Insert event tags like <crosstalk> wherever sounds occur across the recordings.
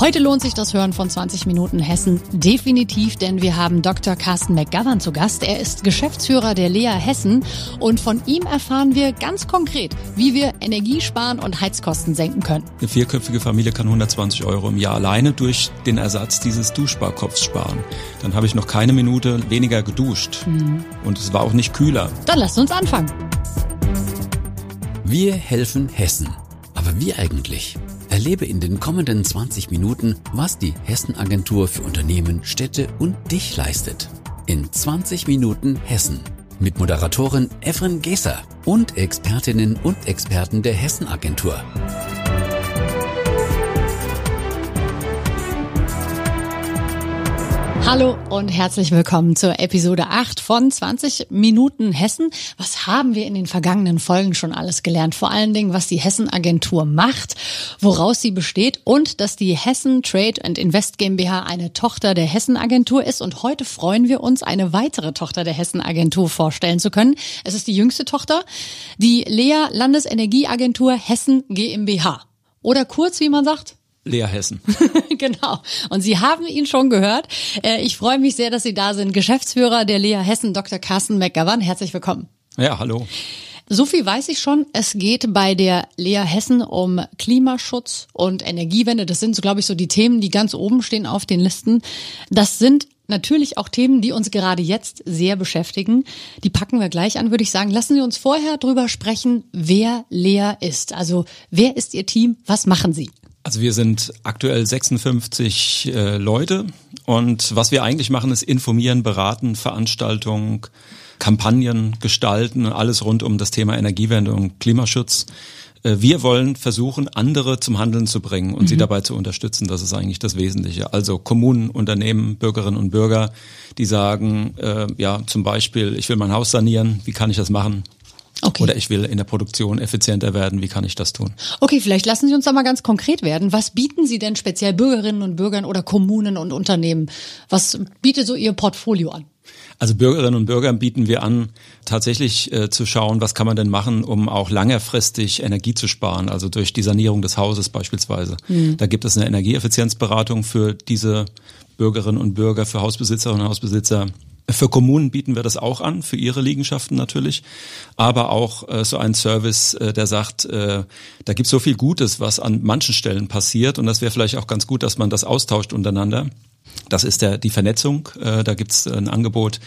Heute lohnt sich das Hören von 20 Minuten Hessen definitiv, denn wir haben Dr. Carsten McGovern zu Gast. Er ist Geschäftsführer der Lea Hessen und von ihm erfahren wir ganz konkret, wie wir Energie sparen und Heizkosten senken können. Eine vierköpfige Familie kann 120 Euro im Jahr alleine durch den Ersatz dieses Duschsparkopfs sparen. Dann habe ich noch keine Minute weniger geduscht mhm. und es war auch nicht kühler. Dann lasst uns anfangen. Wir helfen Hessen. Aber wie eigentlich? Erlebe in den kommenden 20 Minuten, was die Hessen-Agentur für Unternehmen, Städte und dich leistet. In 20 Minuten Hessen. Mit Moderatorin Evren Geser und Expertinnen und Experten der Hessen-Agentur. Hallo und herzlich willkommen zur Episode 8 von 20 Minuten Hessen. Was haben wir in den vergangenen Folgen schon alles gelernt? Vor allen Dingen, was die Hessen-Agentur macht, woraus sie besteht und dass die Hessen Trade and Invest GmbH eine Tochter der Hessen-Agentur ist. Und heute freuen wir uns, eine weitere Tochter der Hessen-Agentur vorstellen zu können. Es ist die jüngste Tochter, die Lea Landesenergieagentur Hessen GmbH. Oder kurz, wie man sagt, Lea Hessen. <laughs> genau. Und Sie haben ihn schon gehört. Äh, ich freue mich sehr, dass Sie da sind. Geschäftsführer der Lea Hessen, Dr. Carsten McGovern. Herzlich willkommen. Ja, hallo. So viel weiß ich schon. Es geht bei der Lea Hessen um Klimaschutz und Energiewende. Das sind, so glaube ich, so die Themen, die ganz oben stehen auf den Listen. Das sind natürlich auch Themen, die uns gerade jetzt sehr beschäftigen. Die packen wir gleich an, würde ich sagen. Lassen Sie uns vorher drüber sprechen, wer Lea ist. Also, wer ist Ihr Team? Was machen Sie? Also wir sind aktuell 56 äh, Leute und was wir eigentlich machen, ist informieren, beraten, Veranstaltungen, Kampagnen gestalten, alles rund um das Thema Energiewende und Klimaschutz. Äh, wir wollen versuchen, andere zum Handeln zu bringen und mhm. sie dabei zu unterstützen. Das ist eigentlich das Wesentliche. Also Kommunen, Unternehmen, Bürgerinnen und Bürger, die sagen, äh, ja, zum Beispiel, ich will mein Haus sanieren, wie kann ich das machen? Okay. Oder ich will in der Produktion effizienter werden. Wie kann ich das tun? Okay, vielleicht lassen Sie uns da mal ganz konkret werden. Was bieten Sie denn speziell Bürgerinnen und Bürgern oder Kommunen und Unternehmen? Was bietet so Ihr Portfolio an? Also Bürgerinnen und Bürgern bieten wir an, tatsächlich äh, zu schauen, was kann man denn machen, um auch langerfristig Energie zu sparen, also durch die Sanierung des Hauses beispielsweise. Mhm. Da gibt es eine Energieeffizienzberatung für diese Bürgerinnen und Bürger, für Hausbesitzerinnen und Hausbesitzer für Kommunen bieten wir das auch an, für ihre Liegenschaften natürlich, aber auch äh, so ein Service, äh, der sagt, äh, da gibt es so viel Gutes, was an manchen Stellen passiert und das wäre vielleicht auch ganz gut, dass man das austauscht untereinander. Das ist der, die Vernetzung. Äh, da gibt es ein Angebot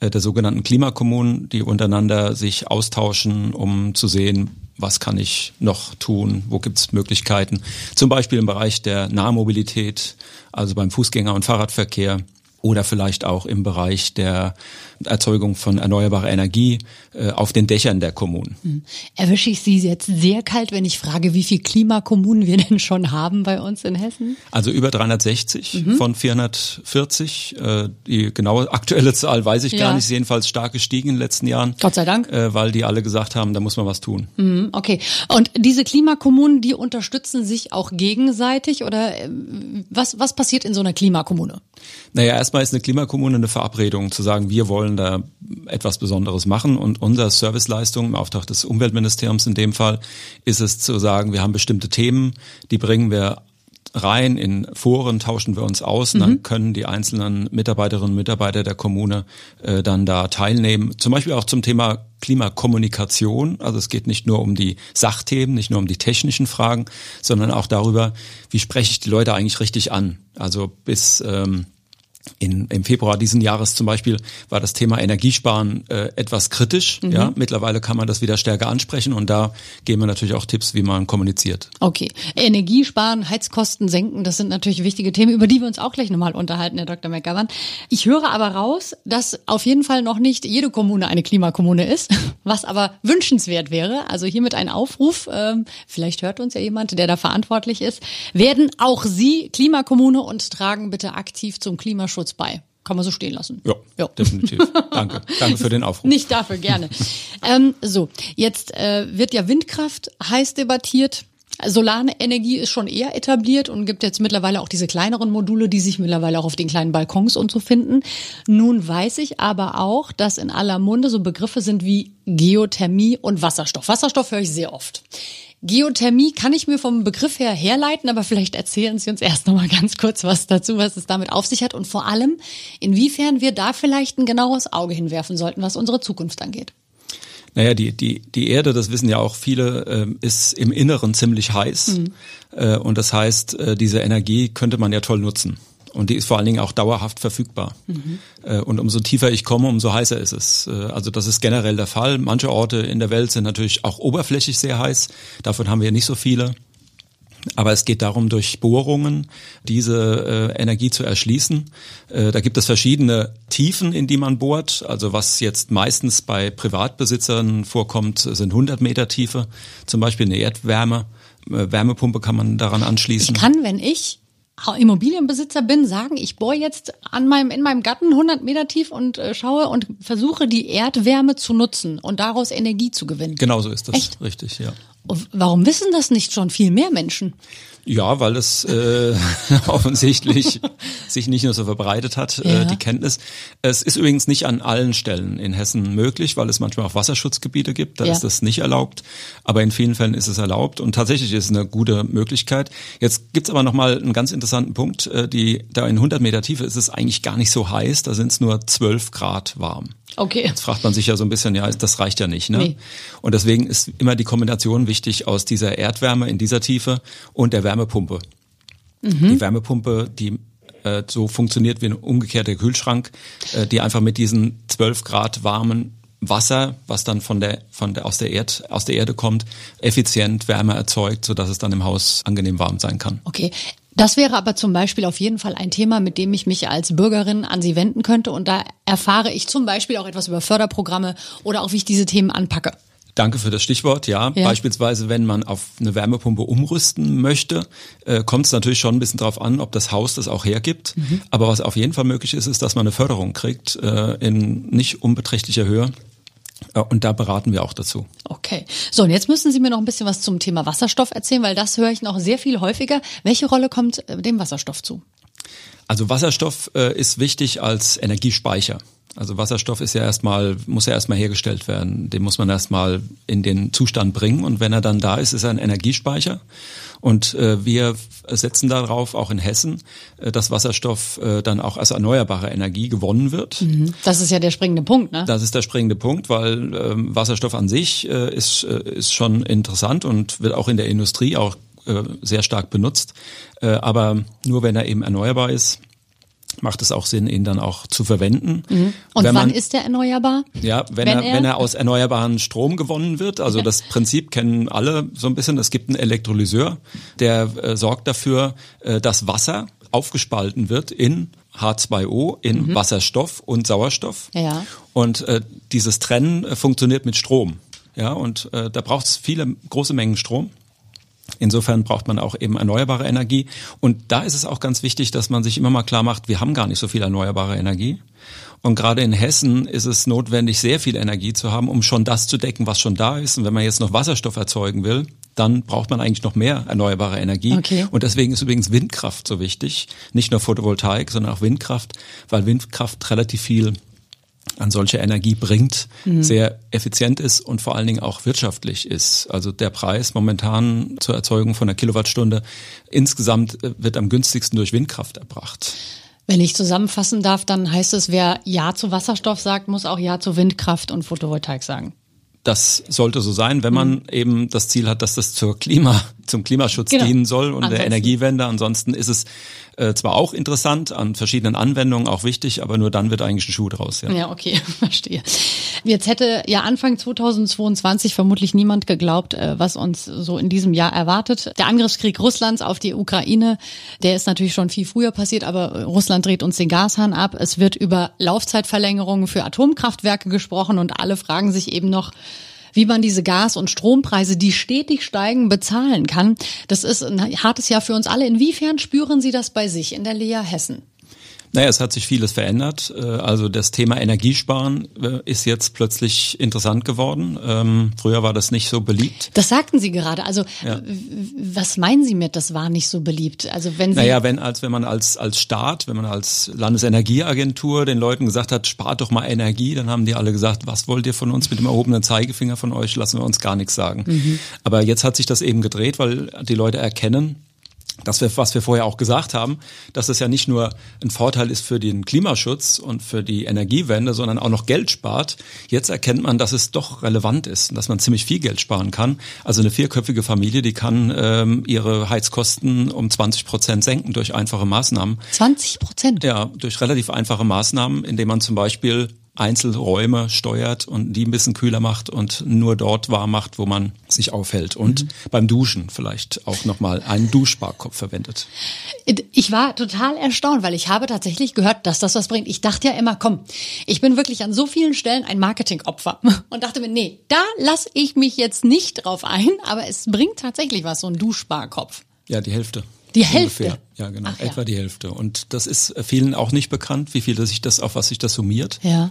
äh, der sogenannten Klimakommunen, die untereinander sich austauschen, um zu sehen, was kann ich noch tun, wo gibt es Möglichkeiten. Zum Beispiel im Bereich der Nahmobilität, also beim Fußgänger- und Fahrradverkehr oder vielleicht auch im Bereich der Erzeugung von erneuerbarer Energie äh, auf den Dächern der Kommunen. Hm. Erwische ich Sie jetzt sehr kalt, wenn ich frage, wie viele Klimakommunen wir <laughs> denn schon haben bei uns in Hessen? Also über 360 mhm. von 440. Äh, die genaue aktuelle Zahl weiß ich ja. gar nicht, ist jedenfalls stark gestiegen in den letzten Jahren. Gott sei Dank. Äh, weil die alle gesagt haben, da muss man was tun. Mhm, okay. Und diese Klimakommunen, die unterstützen sich auch gegenseitig oder äh, was, was passiert in so einer Klimakommune? Naja, erstmal ist eine Klimakommune eine Verabredung, zu sagen, wir wollen da etwas Besonderes machen und unsere Serviceleistung im Auftrag des Umweltministeriums in dem Fall ist es zu sagen, wir haben bestimmte Themen, die bringen wir rein in Foren, tauschen wir uns aus und dann mhm. können die einzelnen Mitarbeiterinnen und Mitarbeiter der Kommune äh, dann da teilnehmen. Zum Beispiel auch zum Thema Klimakommunikation. Also es geht nicht nur um die Sachthemen, nicht nur um die technischen Fragen, sondern auch darüber, wie spreche ich die Leute eigentlich richtig an. Also bis ähm, in, Im Februar diesen Jahres zum Beispiel war das Thema Energiesparen äh, etwas kritisch. Mhm. Ja, mittlerweile kann man das wieder stärker ansprechen und da geben wir natürlich auch Tipps, wie man kommuniziert. Okay, Energiesparen, Heizkosten senken, das sind natürlich wichtige Themen, über die wir uns auch gleich nochmal unterhalten, Herr Dr. McGovern. Ich höre aber raus, dass auf jeden Fall noch nicht jede Kommune eine Klimakommune ist, <laughs> was aber wünschenswert wäre. Also hiermit ein Aufruf, ähm, vielleicht hört uns ja jemand, der da verantwortlich ist. Werden auch Sie Klimakommune und tragen bitte aktiv zum Klimaschutz Klimaschutz bei. Kann man so stehen lassen. Ja, ja. definitiv. Danke. <laughs> Danke für den Aufruf. Nicht dafür, gerne. ähm, so, jetzt äh, wird ja Windkraft heiß debattiert. Solarenergie ist schon eher etabliert und gibt jetzt mittlerweile auch diese kleineren Module, die sich mittlerweile auch auf den kleinen Balkons und so finden. Nun weiß ich aber auch, dass in aller Munde so Begriffe sind wie Geothermie und Wasserstoff. Wasserstoff höre ich sehr oft. Geothermie kann ich mir vom Begriff her herleiten, aber vielleicht erzählen Sie uns erst noch mal ganz kurz was dazu, was es damit auf sich hat und vor allem, inwiefern wir da vielleicht ein genaues Auge hinwerfen sollten, was unsere Zukunft angeht. Naja, die, die, die Erde, das wissen ja auch viele, äh, ist im Inneren ziemlich heiß. Mhm. Äh, und das heißt, äh, diese Energie könnte man ja toll nutzen. Und die ist vor allen Dingen auch dauerhaft verfügbar. Mhm. Und umso tiefer ich komme, umso heißer ist es. Äh, also das ist generell der Fall. Manche Orte in der Welt sind natürlich auch oberflächlich sehr heiß. Davon haben wir nicht so viele. Aber es geht darum, durch Bohrungen diese äh, Energie zu erschließen. Äh, da gibt es verschiedene Tiefen, in die man bohrt. Also was jetzt meistens bei Privatbesitzern vorkommt, sind 100 Meter Tiefe. Zum Beispiel eine Erdwärme. Äh, Wärmepumpe kann man daran anschließen. Ich kann, wenn ich Immobilienbesitzer bin, sagen, ich bohre jetzt an meinem, in meinem Garten 100 Meter tief und äh, schaue und versuche die Erdwärme zu nutzen und daraus Energie zu gewinnen. Genau so ist das. Echt? Richtig, ja. Warum wissen das nicht schon viel mehr Menschen? Ja, weil es äh, <laughs> offensichtlich sich nicht nur so verbreitet hat, äh, ja. äh, die Kenntnis. Es ist übrigens nicht an allen Stellen in Hessen möglich, weil es manchmal auch Wasserschutzgebiete gibt, da ja. ist das nicht erlaubt. Aber in vielen Fällen ist es erlaubt und tatsächlich ist es eine gute Möglichkeit. Jetzt gibt's aber nochmal einen ganz interessanten Punkt. Äh, die, da in 100 Meter Tiefe ist es eigentlich gar nicht so heiß, da sind es nur 12 Grad warm. Okay. Jetzt fragt man sich ja so ein bisschen, ja, das reicht ja nicht. Ne? Nee. Und deswegen ist immer die Kombination wichtig aus dieser Erdwärme in dieser Tiefe und der Wärmepumpe. Mhm. Die Wärmepumpe, die äh, so funktioniert wie ein umgekehrter Kühlschrank, äh, die einfach mit diesen 12 Grad warmen Wasser, was dann von der, von der, aus der Erd, aus der Erde kommt, effizient Wärme erzeugt, so dass es dann im Haus angenehm warm sein kann. Okay. Das wäre aber zum Beispiel auf jeden Fall ein Thema, mit dem ich mich als Bürgerin an Sie wenden könnte. Und da erfahre ich zum Beispiel auch etwas über Förderprogramme oder auch, wie ich diese Themen anpacke. Danke für das Stichwort. Ja, ja. beispielsweise, wenn man auf eine Wärmepumpe umrüsten möchte, äh, kommt es natürlich schon ein bisschen drauf an, ob das Haus das auch hergibt. Mhm. Aber was auf jeden Fall möglich ist, ist, dass man eine Förderung kriegt äh, in nicht unbeträchtlicher Höhe. Und da beraten wir auch dazu. Okay. So, und jetzt müssen Sie mir noch ein bisschen was zum Thema Wasserstoff erzählen, weil das höre ich noch sehr viel häufiger. Welche Rolle kommt äh, dem Wasserstoff zu? Also Wasserstoff äh, ist wichtig als Energiespeicher. Also Wasserstoff ist ja erstmal, muss ja erstmal hergestellt werden. Den muss man erstmal in den Zustand bringen. Und wenn er dann da ist, ist er ein Energiespeicher. Und äh, wir setzen darauf, auch in Hessen, äh, dass Wasserstoff äh, dann auch als erneuerbare Energie gewonnen wird. Mhm. Das ist ja der springende Punkt, ne? Das ist der springende Punkt, weil ähm, Wasserstoff an sich äh, ist, äh, ist schon interessant und wird auch in der Industrie auch äh, sehr stark benutzt. Äh, aber nur wenn er eben erneuerbar ist, macht es auch Sinn, ihn dann auch zu verwenden. Mhm. Und wenn wann man, ist er erneuerbar? Ja, wenn, wenn er, er, wenn er aus erneuerbaren Strom gewonnen wird. Also das Prinzip kennen alle so ein bisschen. Es gibt einen Elektrolyseur, der äh, sorgt dafür, äh, dass Wasser aufgespalten wird in H2O, in mhm. Wasserstoff und Sauerstoff. Ja. Und äh, dieses Trennen äh, funktioniert mit Strom. Ja, und äh, da braucht es viele große Mengen Strom. Insofern braucht man auch eben erneuerbare Energie. Und da ist es auch ganz wichtig, dass man sich immer mal klar macht, wir haben gar nicht so viel erneuerbare Energie. Und gerade in Hessen ist es notwendig, sehr viel Energie zu haben, um schon das zu decken, was schon da ist. Und wenn man jetzt noch Wasserstoff erzeugen will, dann braucht man eigentlich noch mehr erneuerbare Energie. Okay. Und deswegen ist übrigens Windkraft so wichtig. Nicht nur Photovoltaik, sondern auch Windkraft, weil Windkraft relativ viel an solche Energie bringt, mhm. sehr effizient ist und vor allen Dingen auch wirtschaftlich ist. Also der Preis momentan zur Erzeugung von einer Kilowattstunde insgesamt äh, wird am günstigsten durch Windkraft erbracht. Wenn ich zusammenfassen darf, dann heißt es, wer Ja zu Wasserstoff sagt, muss auch Ja zu Windkraft und Photovoltaik sagen. Das sollte so sein, wenn man mhm. eben das Ziel hat, dass das zur Klima, zum Klimaschutz genau. dienen soll und Ansonsten. der Energiewende. Ansonsten ist es äh, zwar auch interessant, an verschiedenen Anwendungen auch wichtig, aber nur dann wird eigentlich ein Schuh draus. Ja, ja okay, <laughs> verstehe. Jetzt hätte ja Anfang 2022 vermutlich niemand geglaubt, äh, was uns so in diesem Jahr erwartet. Der Angriffskrieg Russlands auf die Ukraine, der ist natürlich schon viel früher passiert, aber Russland dreht uns den Gashahn ab. Es wird über Laufzeitverlängerungen für Atomkraftwerke gesprochen und alle fragen sich eben noch, wie man diese Gas- und Strompreise, die stetig steigen, bezahlen kann. Das ist ein hartes Jahr für uns alle. Inwiefern spüren Sie das bei sich in der Lea Hessen? Naja, es hat sich vieles verändert. Äh, also das Thema Energiesparen äh, ist jetzt plötzlich interessant geworden. Ähm, früher war das nicht so beliebt. Das sagten Sie gerade. Also ja. was meinen Sie mit, das war nicht so beliebt? Also wenn Sie naja, wenn als wenn man als als Staat, wenn man als Landesenergieagentur den Leuten gesagt hat, spart doch mal Energie, dann haben die alle gesagt, was wollt ihr von uns mit dem erhobenen Zeigefinger von euch? Lassen wir uns gar nichts sagen. Mhm. Aber jetzt hat sich das eben gedreht, weil die Leute erkennen, dass wir, was wir vorher auch gesagt haben, dass es ja nicht nur ein Vorteil ist für den Klimaschutz und für die Energiewende, sondern auch noch Geld spart. Jetzt erkennt man, dass es doch relevant ist und dass man ziemlich viel Geld sparen kann. Also eine vierköpfige Familie, die kann ähm, ihre Heizkosten um 20 Prozent senken durch einfache Maßnahmen. 20 Prozent? Ja, durch relativ einfache Maßnahmen, indem man zum Beispiel Einzelräume steuert und die ein bisschen kühler macht und nur dort warm macht, wo man sich aufhält. Und mhm. beim Duschen vielleicht auch nochmal einen Duschsparkopf verwendet. Ich war total erstaunt, weil ich habe tatsächlich gehört, dass das was bringt. Ich dachte ja immer, komm, ich bin wirklich an so vielen Stellen ein Marketingopfer <laughs> und dachte mir, nee, da lasse ich mich jetzt nicht drauf ein, aber es bringt tatsächlich was, so ein Duschsparkopf. Ja, die Hälfte. Die Hälfte. Ungefähr. Ja, genau. Ach, Etwa ja. die Hälfte. Und das ist vielen auch nicht bekannt, wie viel sich das, auf was sich das summiert. Ja.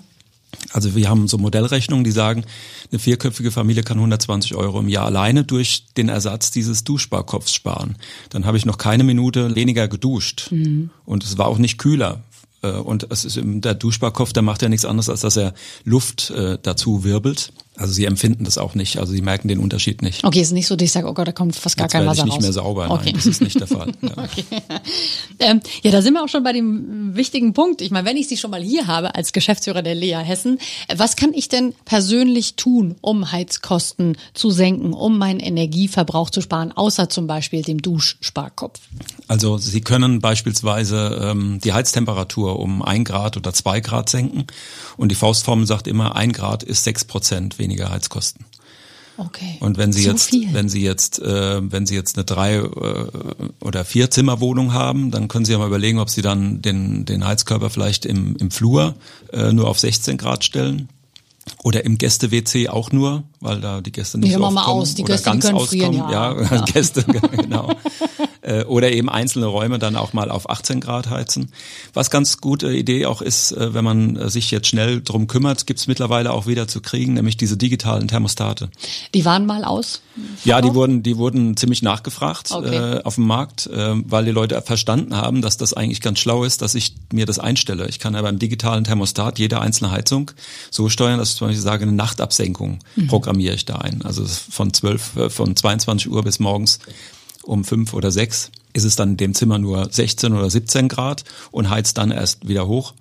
Also wir haben so Modellrechnungen, die sagen, eine vierköpfige Familie kann 120 Euro im Jahr alleine durch den Ersatz dieses Duschsparkopfs sparen. Dann habe ich noch keine Minute weniger geduscht. Mhm. Und es war auch nicht kühler. Äh, und es ist der Duschsparkopf, der macht ja nichts anderes, als dass er Luft äh, dazu wirbelt. Also sie empfinden das auch nicht, also sie merken den Unterschied nicht. Okay, ist nicht so, dass ich sage, oh Gott, da kommt fast gar Jetzt kein Wasser ich nicht raus. mehr sauber, okay. nein, das ist nicht der Fall. <laughs> Ja. okay. Ähm, ja, da sind wir auch schon bei dem wichtigen Punkt. Ich meine, wenn ich Sie schon mal hier habe als Geschäftsführer der Lea Hessen, was kann ich denn persönlich tun, um Heizkosten zu senken, um meinen Energieverbrauch zu sparen, außer zum Beispiel dem Duschsparkopf? Also Sie können beispielsweise ähm, die Heiztemperatur um ein Grad oder zwei Grad senken und die Faustformel sagt immer, ein Grad ist sechs Prozent weniger weniger Heizkosten. Okay. Und wenn Sie so jetzt, viel. wenn Sie jetzt, äh, wenn Sie jetzt eine drei äh, oder vier Zimmerwohnung haben, dann können Sie ja mal überlegen, ob Sie dann den den Heizkörper vielleicht im im Flur äh, nur auf 16 Grad stellen oder im Gäste-WC auch nur, weil da die Gäste nicht nee, so oft mal kommen aus. Die oder Gäste, ganz die auskommen. Frieren, ja, ja, ja. <laughs> Gäste, genau. Äh, oder eben einzelne Räume dann auch mal auf 18 Grad heizen. Was ganz gute Idee auch ist, äh, wenn man äh, sich jetzt schnell drum kümmert, gibt's mittlerweile auch wieder zu kriegen, nämlich diese digitalen Thermostate. Die waren mal aus? Ja, die wurden, die wurden ziemlich nachgefragt Okay. äh, auf dem Markt, äh, weil die Leute verstanden haben, dass das eigentlich ganz schlau ist, dass ich mir das einstelle. Ich kann ja beim digitalen Thermostat jede einzelne Heizung so steuern, dass zum Beispiel sage, eine Nachtabsenkung programmiere ich da ein. Also von 12, äh, von 22 Uhr bis morgens um fünf oder sechs ist es dann in dem Zimmer nur 16 oder 17 Grad und heizt dann erst wieder hoch.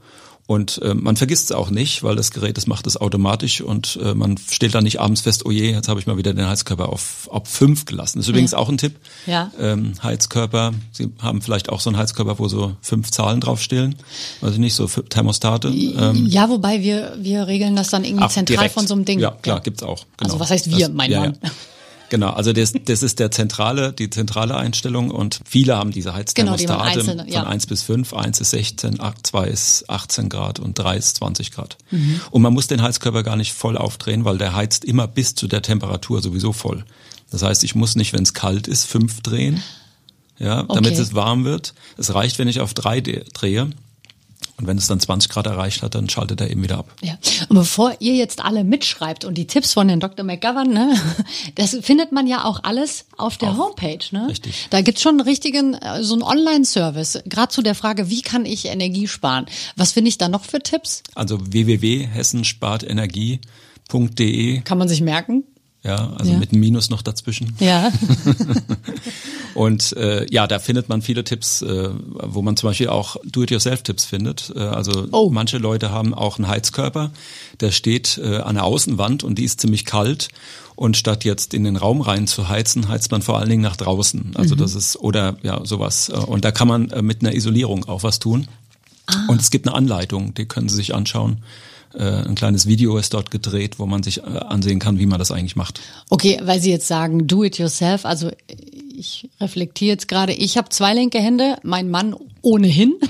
Und äh, man vergisst es auch nicht, weil das Gerät, das macht es automatisch und äh, man stellt dann nicht abends fest, oh je, jetzt habe ich mal wieder den Heizkörper auf, auf fünf gelassen. Das ist übrigens Ja. auch ein Tipp. Ja. Ähm, Heizkörper, Sie haben vielleicht auch so einen Heizkörper, wo so fünf Zahlen draufstehen. Weiß ich nicht, so Thermostate. Ähm, ja, wobei wir, wir regeln das dann irgendwie ach, zentral direkt. von so einem Ding. Ja, klar, gibt's auch. Genau. Also was heißt wir, mein ja, Mann? Ja. Genau, also das, das ist der zentrale, die zentrale Einstellung und viele haben diese Genau, die Heizthermostate einzeln, von ja. 1 bis 5, 1 ist 16, 8, 2 ist 18 Grad und 3 ist 20 Grad. Mhm. Und man muss den Heizkörper gar nicht voll aufdrehen, weil der heizt immer bis zu der Temperatur sowieso voll. Das heißt, ich muss nicht, wenn es kalt ist, 5 drehen, ja, damit Okay. es warm wird. Es reicht, wenn ich auf 3 drehe. Und wenn es dann 20 Grad erreicht hat, dann schaltet er eben wieder ab. Ja. Und bevor ihr jetzt alle mitschreibt und die Tipps von Herrn Dr. McGovern, ne, <laughs> das findet man ja auch alles auf der Homepage. Ne? Richtig. Da gibt's schon einen richtigen, äh, so einen Online-Service, gerade zu der Frage, wie kann ich Energie sparen? Was finde ich da noch für Tipps? Also www.hessenspartenergie.de, Kann man sich merken? Ja, also Ja. mit einem Minus noch dazwischen. Ja. <laughs> Und äh, ja, da findet man viele Tipps, äh, wo man zum Beispiel auch Do-it-yourself-Tipps findet. Äh, also Oh. manche Leute haben auch einen Heizkörper, der steht äh, an der Außenwand und die ist ziemlich kalt. Und statt jetzt in den Raum rein zu heizen, heizt man vor allen Dingen nach draußen. Also das ist oder ja sowas. Äh, Und da kann man äh, mit einer Isolierung auch was tun. Und es gibt eine Anleitung, die können Sie sich anschauen. Äh, ein kleines Video ist dort gedreht, wo man sich äh, ansehen kann, wie man das eigentlich macht. Okay, weil Sie jetzt sagen, do it yourself. Also ich reflektiere jetzt gerade, ich habe zwei linke Hände, mein Mann ohnehin. <laughs>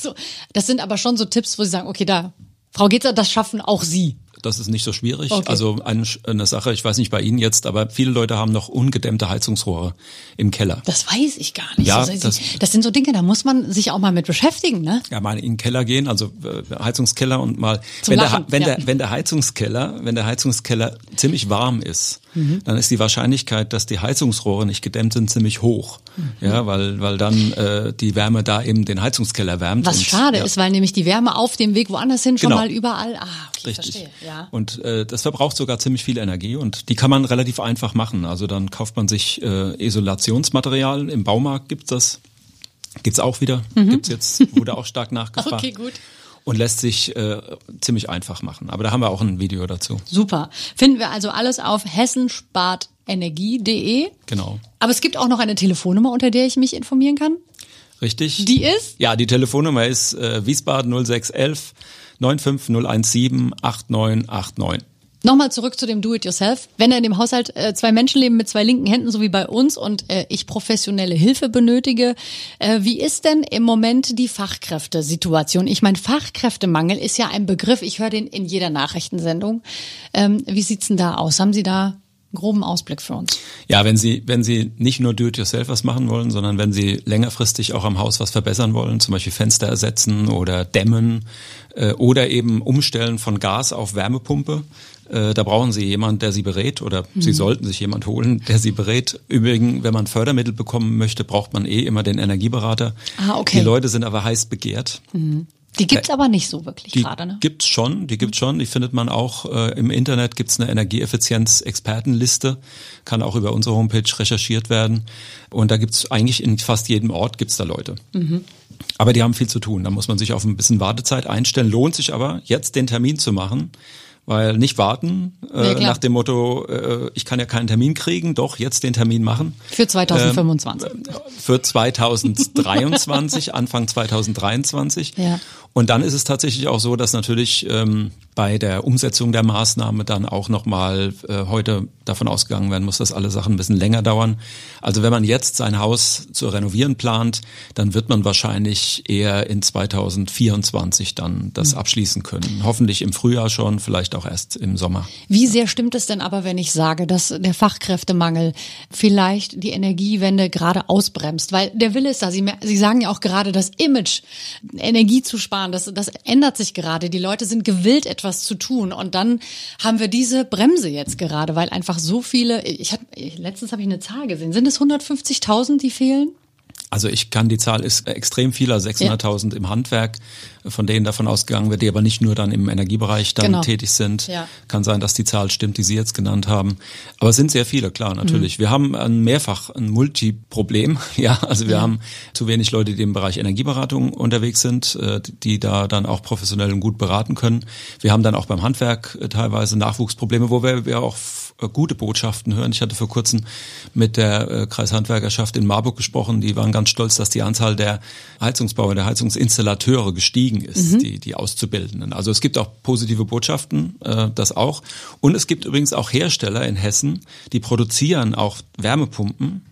So, das sind aber schon so Tipps, wo Sie sagen, okay, da, Frau Getzer, das schaffen auch Sie. Das ist nicht so schwierig. Okay. Also eine, eine Sache, ich weiß nicht bei Ihnen jetzt, aber viele Leute haben noch ungedämmte Heizungsrohre im Keller. Das weiß ich gar nicht. Ja, das, das- das sind so Dinge, da muss man sich auch mal mit beschäftigen, ne? Ja, mal in den Keller gehen, also äh, Heizungskeller und mal, Zum wenn, Lachen, der, wenn, ja. der, wenn der Heizungskeller, wenn der Heizungskeller ziemlich warm ist, Mhm. dann ist die Wahrscheinlichkeit, dass die Heizungsrohre nicht gedämmt sind, ziemlich hoch. Mhm. Ja, weil, weil dann äh, die Wärme da eben den Heizungskeller wärmt. Was und, schade ja. ist, weil nämlich die Wärme auf dem Weg woanders hin schon Genau. mal überall. Ah, okay, Richtig. verstehe. Ja. Und äh, das verbraucht sogar ziemlich viel Energie und die kann man relativ einfach machen. Also dann kauft man sich äh, Isolationsmaterial. Im Baumarkt gibt's das. Gibt's auch wieder. Gibt's jetzt, wurde auch stark <laughs> nachgefragt. Mhm. Okay, gut. Und lässt sich äh, ziemlich einfach machen. Aber da haben wir auch ein Video dazu. Super. Finden wir also alles auf hessenspartenergie.de. Genau. Aber es gibt auch noch eine Telefonnummer, unter der ich mich informieren kann. Richtig? Die ist? Ja, die Telefonnummer ist äh, Wiesbaden 0611 95017 8989. Nochmal zurück zu dem Do-it-yourself. Wenn in dem Haushalt äh, zwei Menschen leben mit zwei linken Händen, so wie bei uns, und äh, ich professionelle Hilfe benötige, äh, wie ist denn im Moment die Fachkräftesituation? Ich meine, Fachkräftemangel ist ja ein Begriff, ich höre den in jeder Nachrichtensendung. Ähm, wie sieht's denn da aus? Haben Sie da groben Ausblick für uns? Ja, wenn Sie, wenn Sie nicht nur do-it-yourself was machen wollen, sondern wenn Sie längerfristig auch am Haus was verbessern wollen, zum Beispiel Fenster ersetzen oder dämmen äh, oder eben umstellen von Gas auf Wärmepumpe, äh, da brauchen Sie jemand, der Sie berät oder Sie sollten sich jemand holen, der Sie berät. Übrigens, wenn man Fördermittel bekommen möchte, braucht man eh immer den Energieberater. Ah, okay. Die Leute sind aber heiß begehrt. Die gibt's aber nicht so wirklich Die gerade, ne? gibt's schon, die gibt's schon. Die findet man auch äh, im Internet. Gibt's eine Energieeffizienz-Expertenliste, kann auch über unsere Homepage recherchiert werden. Und da gibt's eigentlich in fast jedem Ort gibt's da Leute. Aber die haben viel zu tun. Da muss man sich auf ein bisschen Wartezeit einstellen. Lohnt sich aber, jetzt den Termin zu machen. Weil nicht warten, Ja, äh, klar. nach dem Motto, äh, ich kann ja keinen Termin kriegen, doch jetzt den Termin machen. Für 2025. Für 2023, <laughs> Anfang 2023. Ja. Und dann ist es tatsächlich auch so, dass natürlich ähm, bei der Umsetzung der Maßnahme dann auch nochmal äh, heute davon ausgegangen werden muss, dass alle Sachen ein bisschen länger dauern. Also wenn man jetzt sein Haus zu renovieren plant, dann wird man wahrscheinlich eher in 2024 dann das Hm. abschließen können. Hoffentlich im Frühjahr schon, vielleicht auch erst im Sommer. Wie sehr stimmt es denn aber, wenn ich sage, dass der Fachkräftemangel vielleicht die Energiewende gerade ausbremst? Weil der Wille ist da. Sie, Sie sagen ja auch gerade, das Image, Energie zu sparen, das, das ändert sich gerade. Die Leute sind gewillt, etwas zu tun. Und dann haben wir diese Bremse jetzt gerade, weil einfach so viele, ich hab, letztens habe ich eine Zahl gesehen, sind es 150.000, die fehlen? Also ich kann, die Zahl ist extrem viel, also 600.000 im Handwerk, von denen davon ausgegangen wird, die aber nicht nur dann im Energiebereich dann Genau. tätig sind. Ja. Kann sein, dass die Zahl stimmt, die Sie jetzt genannt haben. Aber es sind sehr viele, klar, natürlich. Wir haben ein mehrfach ein Multiproblem. <laughs> Ja, also wir haben zu wenig Leute, die im Bereich Energieberatung unterwegs sind, äh, die da dann auch professionell und gut beraten können. Wir haben dann auch beim Handwerk äh, teilweise Nachwuchsprobleme, wo wir, wir auch gute Botschaften hören. Ich hatte vor kurzem mit der äh, Kreishandwerkerschaft in Marburg gesprochen. Die waren ganz stolz, dass die Anzahl der Heizungsbauer, der Heizungsinstallateure gestiegen ist, die, die Auszubildenden. Also es gibt auch positive Botschaften, äh, das auch. Und es gibt übrigens auch Hersteller in Hessen, die produzieren auch Wärmepumpen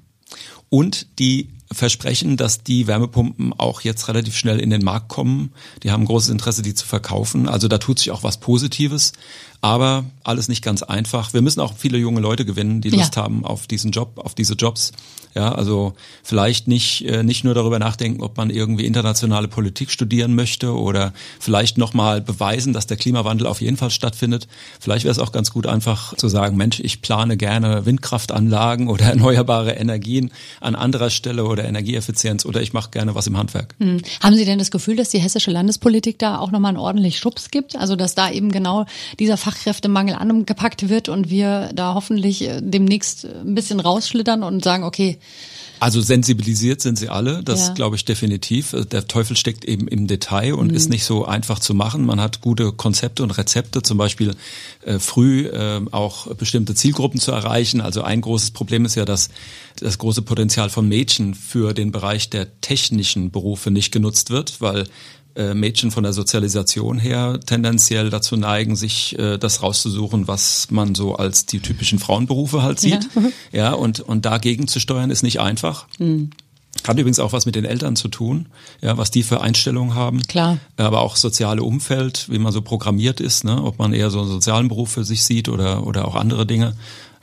und die versprechen, dass die Wärmepumpen auch jetzt relativ schnell in den Markt kommen. Die haben großes Interesse, die zu verkaufen. Also da tut sich auch was Positives, aber alles nicht ganz einfach. Wir müssen auch viele junge Leute gewinnen, die Ja. Lust haben auf diesen Job, auf diese Jobs. Ja, also vielleicht nicht äh, nicht nur darüber nachdenken, ob man irgendwie internationale Politik studieren möchte oder vielleicht noch mal beweisen, dass der Klimawandel auf jeden Fall stattfindet. Vielleicht wäre es auch ganz gut einfach zu sagen, Mensch, ich plane gerne Windkraftanlagen oder <laughs> erneuerbare Energien an anderer Stelle oder Energieeffizienz oder ich mache gerne was im Handwerk. Hm. Haben Sie denn das Gefühl, dass die hessische Landespolitik da auch nochmal einen ordentlich Schubs gibt? Also, dass da eben genau dieser Fachkräftemangel angepackt wird und wir da hoffentlich äh, demnächst ein bisschen rausschlittern und sagen, okay, Also sensibilisiert sind sie alle, das Ja. glaube ich definitiv. Der Teufel steckt eben im Detail und ist nicht so einfach zu machen. Man hat gute Konzepte und Rezepte, zum Beispiel äh, früh äh, auch bestimmte Zielgruppen zu erreichen. Also ein großes Problem ist ja, dass das große Potenzial von Mädchen für den Bereich der technischen Berufe nicht genutzt wird, weil äh, Mädchen von der Sozialisation her tendenziell dazu neigen, sich äh, das rauszusuchen, was man so als die typischen Frauenberufe halt sieht. Ja, <laughs> und, und dagegen zu steuern ist nicht einfach. Hat übrigens auch was mit den Eltern zu tun, ja, was die für Einstellungen haben. Klar. Aber auch soziale Umfeld, wie man so programmiert ist, ne, ob man eher so einen sozialen Beruf für sich sieht oder, oder auch andere Dinge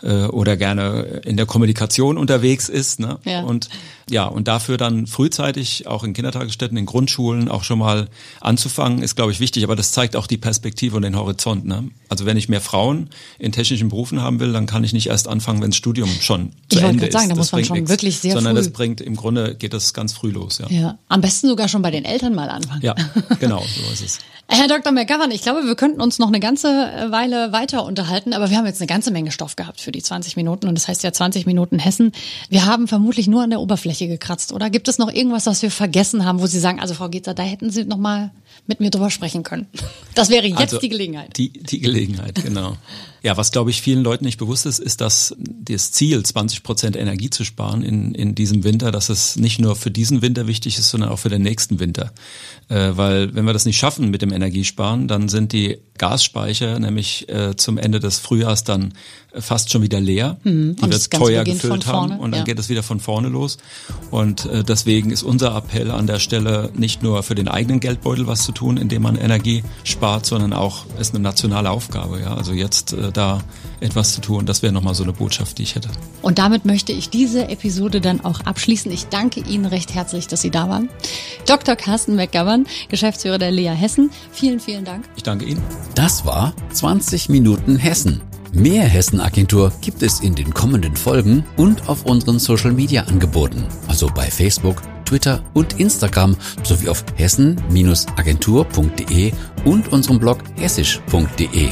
äh, oder gerne in der Kommunikation unterwegs ist. Ne? Ja. Und ja, und dafür dann frühzeitig auch in Kindertagesstätten, in Grundschulen auch schon mal anzufangen, ist, glaube ich, wichtig. Aber das zeigt auch die Perspektive und den Horizont. Ne? Also wenn ich mehr Frauen in technischen Berufen haben will, dann kann ich nicht erst anfangen, wenn das Studium schon zu Ich wollte Ende ist. sagen, da Das muss man schon nichts, wirklich sehr Sondern früh- das bringt, im Grunde geht das ganz früh los. Ja, Ja, am besten sogar schon bei den Eltern mal anfangen. ja <laughs> genau, so ist es. Herr Dr. McGovern, ich glaube, wir könnten uns noch eine ganze Weile weiter unterhalten, aber wir haben jetzt eine ganze Menge Stoff gehabt für die 20 Minuten und das heißt ja 20 Minuten Hessen. Wir haben vermutlich nur an der Oberfläche gekratzt, oder? Gibt es noch irgendwas, was wir vergessen haben, wo Sie sagen, also Frau Getzer, da hätten Sie noch mal mit mir drüber sprechen können? <laughs> Das wäre jetzt Also, die Gelegenheit. Die, die Gelegenheit, genau. <laughs> Ja, was glaube ich vielen Leuten nicht bewusst ist, ist, dass das Ziel, 20 Prozent Energie zu sparen in, in diesem Winter, dass es nicht nur für diesen Winter wichtig ist, sondern auch für den nächsten Winter. Äh, weil wenn wir das nicht schaffen mit dem Energiesparen, dann sind die Gasspeicher nämlich äh, zum Ende des Frühjahrs dann fast schon wieder leer. Die Mhm. Und wir teuer gefüllt haben und dann ja. geht es wieder von vorne los. Und äh, deswegen ist unser Appell an der Stelle nicht nur für den eigenen Geldbeutel was zu tun, indem man Energie spart, sondern auch ist eine nationale Aufgabe. Ja, also jetzt äh, da etwas zu tun, das wäre nochmal so eine Botschaft, die ich hätte. Und damit möchte ich diese Episode dann auch abschließen. Ich danke Ihnen recht herzlich, dass Sie da waren. Dr. Carsten McGovern, Geschäftsführer der Lea Hessen. Vielen, vielen Dank. Ich danke Ihnen. Das war 20 Minuten Hessen. Mehr Hessen-Agentur gibt es in den kommenden Folgen und auf unseren Social-Media-Angeboten, also bei Facebook, Twitter und Instagram sowie auf hessen-agentur.de und unserem Blog hessisch.de.